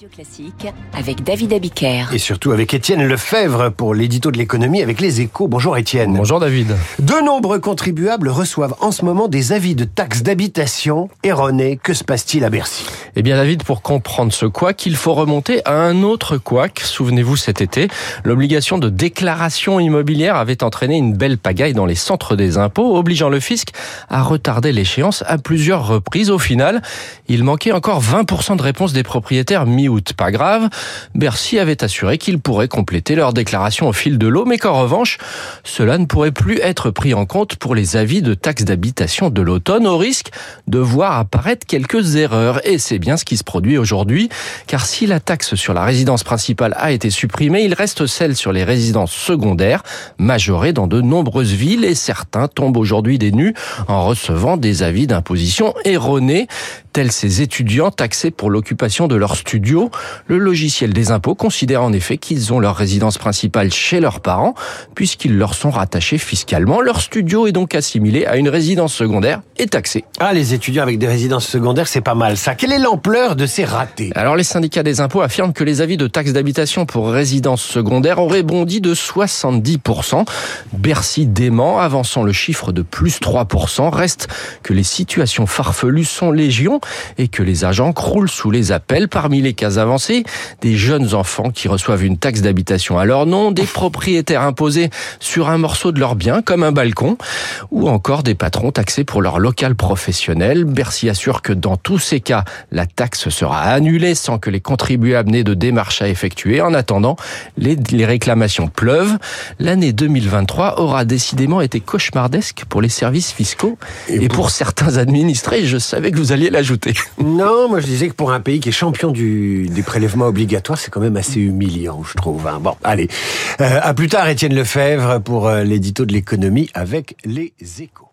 Radio Classique avec David Abiker. Et surtout avec Étienne Lefebvre pour l'édito de l'économie avec les échos. Bonjour Étienne. Bonjour David. De nombreux contribuables reçoivent en ce moment des avis de taxes d'habitation erronés. Que se passe-t-il à Bercy? Eh bien David, pour comprendre ce couac, il faut remonter à un autre couac. Souvenez-vous cet été, l'obligation de déclaration immobilière avait entraîné une belle pagaille dans les centres des impôts, obligeant le fisc à retarder l'échéance à plusieurs reprises. Au final, il manquait encore 20% de réponses des propriétaires Pas grave, Bercy avait assuré qu'ils pourraient compléter leur déclaration au fil de l'eau, mais qu'en revanche, cela ne pourrait plus être pris en compte pour les avis de taxes d'habitation de l'automne, au risque de voir apparaître quelques erreurs. Et c'est bien ce qui se produit aujourd'hui, car si la taxe sur la résidence principale a été supprimée, il reste celle sur les résidences secondaires, majorée dans de nombreuses villes, et certains tombent aujourd'hui des nues en recevant des avis d'imposition erronés, tels ces étudiants taxés pour l'occupation de leur studio. Le logiciel des impôts considère en effet qu'ils ont leur résidence principale chez leurs parents, puisqu'ils leur sont rattachés fiscalement. Leur studio est donc assimilé à une résidence secondaire taxé. Ah, les étudiants avec des résidences secondaires, c'est pas mal ça. Quelle est l'ampleur de ces ratés? Alors les syndicats des impôts affirment que les avis de taxes d'habitation pour résidence secondaire auraient bondi de 70%. Bercy dément, avançant le chiffre de plus 3%. Reste que les situations farfelues sont légion et que les agents croulent sous les appels. Parmi les cas avancés, des jeunes enfants qui reçoivent une taxe d'habitation à leur nom, des propriétaires imposés sur un morceau de leur bien, comme un balcon, ou encore des patrons taxés pour leur local professionnel. Bercy assure que dans tous ces cas, la taxe sera annulée sans que les contribuables n'aient de démarches à effectuer. En attendant, les, les réclamations pleuvent. L'année 2023 aura décidément été cauchemardesque pour les services fiscaux et, pour... certains administrés. Je savais que vous alliez l'ajouter. Non, moi je disais que pour un pays qui est champion du, des prélèvements obligatoires, c'est quand même assez humiliant, je trouve. hein. Bon, allez. Euh, à plus tard, Étienne Lefebvre pour euh, l'édito de l'économie avec les échos.